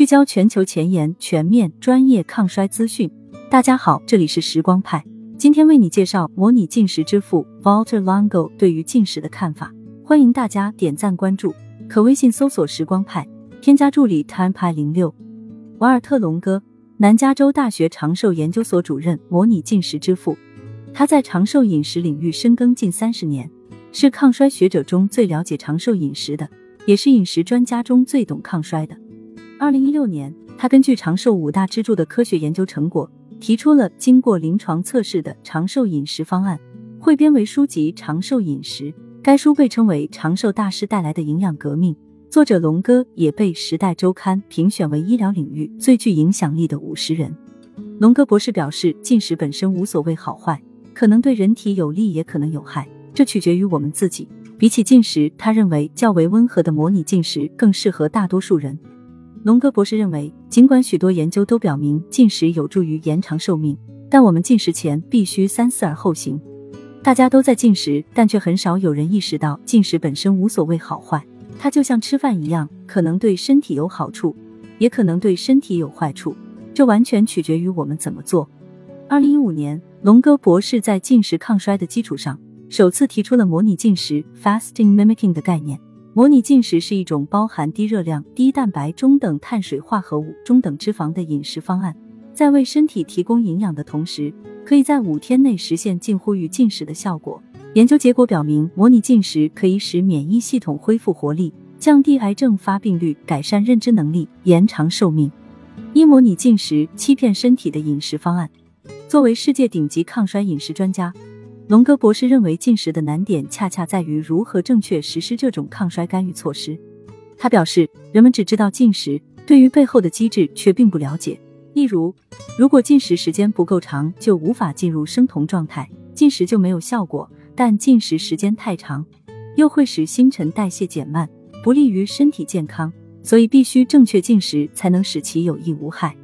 聚焦全球前沿、全面、专业抗衰资讯。大家好，这里是时光派，今天为你介绍模拟进食之父 Walter Longo 对于进食的看法。欢迎大家点赞关注，可微信搜索“时光派”，添加助理 time 派零六。瓦尔特·龙哥，南加州大学长寿研究所主任，模拟进食之父。他在长寿饮食领域深耕近三十年，是抗衰学者中最了解长寿饮食的，也是饮食专家中最懂抗衰的。二零一六年，他根据长寿五大支柱的科学研究成果，提出了经过临床测试的长寿饮食方案，汇编为书籍《长寿饮食》。该书被称为长寿大师带来的营养革命。作者龙哥也被《时代周刊》评选为医疗领域最具影响力的五十人。龙哥博士表示，进食本身无所谓好坏，可能对人体有利，也可能有害，这取决于我们自己。比起进食，他认为较为温和的模拟进食更适合大多数人。龙哥博士认为，尽管许多研究都表明进食有助于延长寿命，但我们进食前必须三思而后行。大家都在进食，但却很少有人意识到进食本身无所谓好坏。它就像吃饭一样，可能对身体有好处，也可能对身体有坏处，这完全取决于我们怎么做。二零一五年，龙哥博士在进食抗衰的基础上，首次提出了模拟进食 （fasting mimicking） 的概念。模拟进食是一种包含低热量、低蛋白、中等碳水化合物、中等脂肪的饮食方案，在为身体提供营养的同时，可以在五天内实现近乎于进食的效果。研究结果表明，模拟进食可以使免疫系统恢复活力，降低癌症发病率，改善认知能力，延长寿命。一、模拟进食欺骗身体的饮食方案。作为世界顶级抗衰饮食专家。龙哥博士认为，进食的难点恰恰在于如何正确实施这种抗衰干预措施。他表示，人们只知道进食，对于背后的机制却并不了解。例如，如果进食时间不够长，就无法进入生酮状态，进食就没有效果；但进食时间太长，又会使新陈代谢减慢，不利于身体健康。所以，必须正确进食，才能使其有益无害。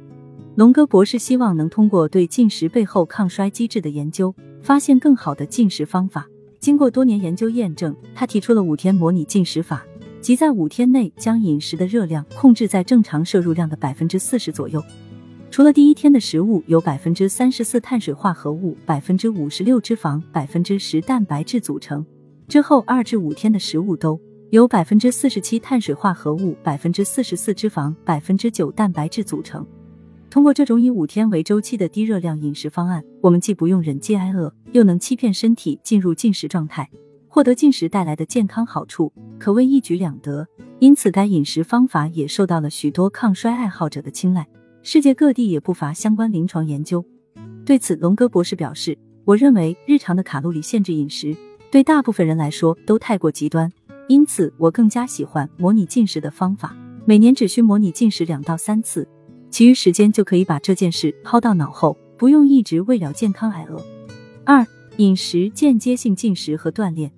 龙哥博士希望能通过对进食背后抗衰机制的研究。发现更好的进食方法。经过多年研究验证，他提出了五天模拟进食法，即在五天内将饮食的热量控制在正常摄入量的百分之四十左右。除了第一天的食物由百分之三十四碳水化合物、百分之五十六脂肪、百分之十蛋白质组成，之后二至五天的食物都由百分之四十七碳水化合物、百分之四十四脂肪、百分之九蛋白质组成。通过这种以五天为周期的低热量饮食方案，我们既不用忍饥挨饿，又能欺骗身体进入进食状态，获得进食带来的健康好处，可谓一举两得。因此，该饮食方法也受到了许多抗衰爱好者的青睐。世界各地也不乏相关临床研究。对此，龙哥博士表示：“我认为日常的卡路里限制饮食对大部分人来说都太过极端，因此我更加喜欢模拟进食的方法。每年只需模拟进食两到三次。”其余时间就可以把这件事抛到脑后，不用一直为了健康挨饿。二、饮食间接性进食和锻炼。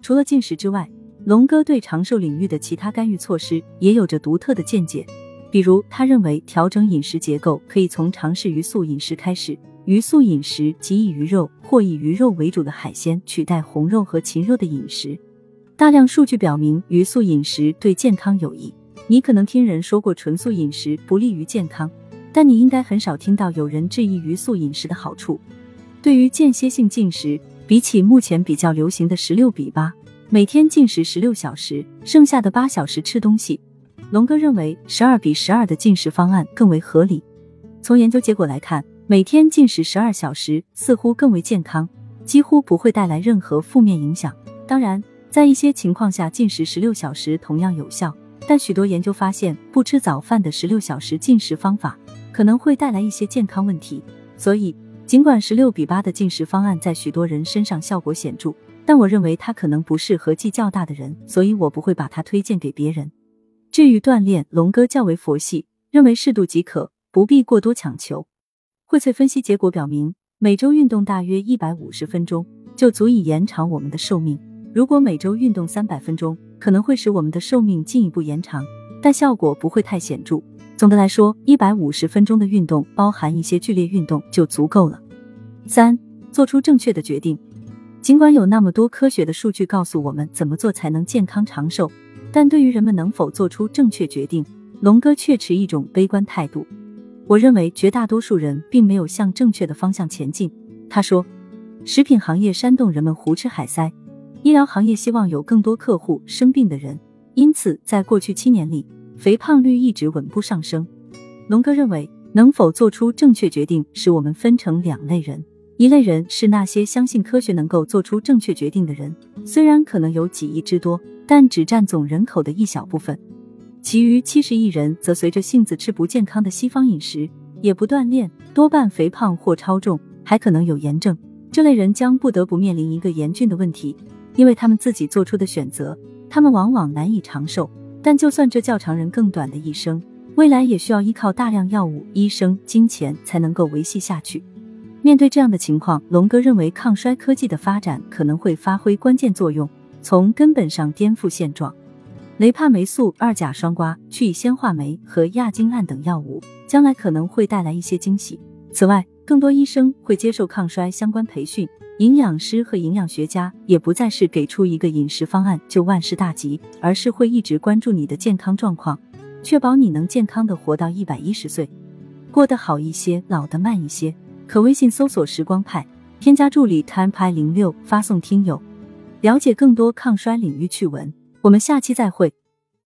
除了进食之外，龙哥对长寿领域的其他干预措施也有着独特的见解。比如，他认为调整饮食结构可以从尝试鱼素饮食开始。鱼素饮食即以鱼肉或以鱼肉为主的海鲜取代红肉和禽肉的饮食。大量数据表明，鱼素饮食对健康有益。你可能听人说过纯素饮食不利于健康，但你应该很少听到有人质疑鱼素饮食的好处。对于间歇性进食，比起目前比较流行的十六比八，每天进食十六小时，剩下的八小时吃东西，龙哥认为十二比十二的进食方案更为合理。从研究结果来看，每天进食十二小时似乎更为健康，几乎不会带来任何负面影响。当然，在一些情况下，进食十六小时同样有效。但许多研究发现，不吃早饭的十六小时进食方法可能会带来一些健康问题。所以，尽管十六比八的进食方案在许多人身上效果显著，但我认为它可能不适合剂较大的人，所以我不会把它推荐给别人。至于锻炼，龙哥较为佛系，认为适度即可，不必过多强求。荟萃分析结果表明，每周运动大约一百五十分钟就足以延长我们的寿命。如果每周运动三百分钟，可能会使我们的寿命进一步延长，但效果不会太显著。总的来说，一百五十分钟的运动，包含一些剧烈运动就足够了。三、做出正确的决定。尽管有那么多科学的数据告诉我们怎么做才能健康长寿，但对于人们能否做出正确决定，龙哥却持一种悲观态度。我认为绝大多数人并没有向正确的方向前进。他说，食品行业煽动人们胡吃海塞，医疗行业希望有更多客户生病的人，因此在过去七年里，肥胖率一直稳步上升。龙哥认为，能否做出正确决定，使我们分成两类人。一类人是那些相信科学能够做出正确决定的人，虽然可能有几亿之多，但只占总人口的一小部分。其余七十亿人则随着性子吃不健康的西方饮食，也不锻炼，多半肥胖或超重，还可能有炎症。这类人将不得不面临一个严峻的问题，因为他们自己做出的选择，他们往往难以长寿。但就算这较常人更短的一生，未来也需要依靠大量药物、医生、金钱才能够维系下去。面对这样的情况，龙哥认为抗衰科技的发展可能会发挥关键作用，从根本上颠覆现状。雷帕霉素、二甲双胍、去乙酰化酶和亚精胺等药物将来可能会带来一些惊喜。此外，更多医生会接受抗衰相关培训，营养师和营养学家也不再是给出一个饮食方案就万事大吉，而是会一直关注你的健康状况，确保你能健康的活到一百一十岁，过得好一些，老得慢一些。可微信搜索“时光派”，添加助理 time 派零六，发送听友，了解更多抗衰领域趣闻。我们下期再会。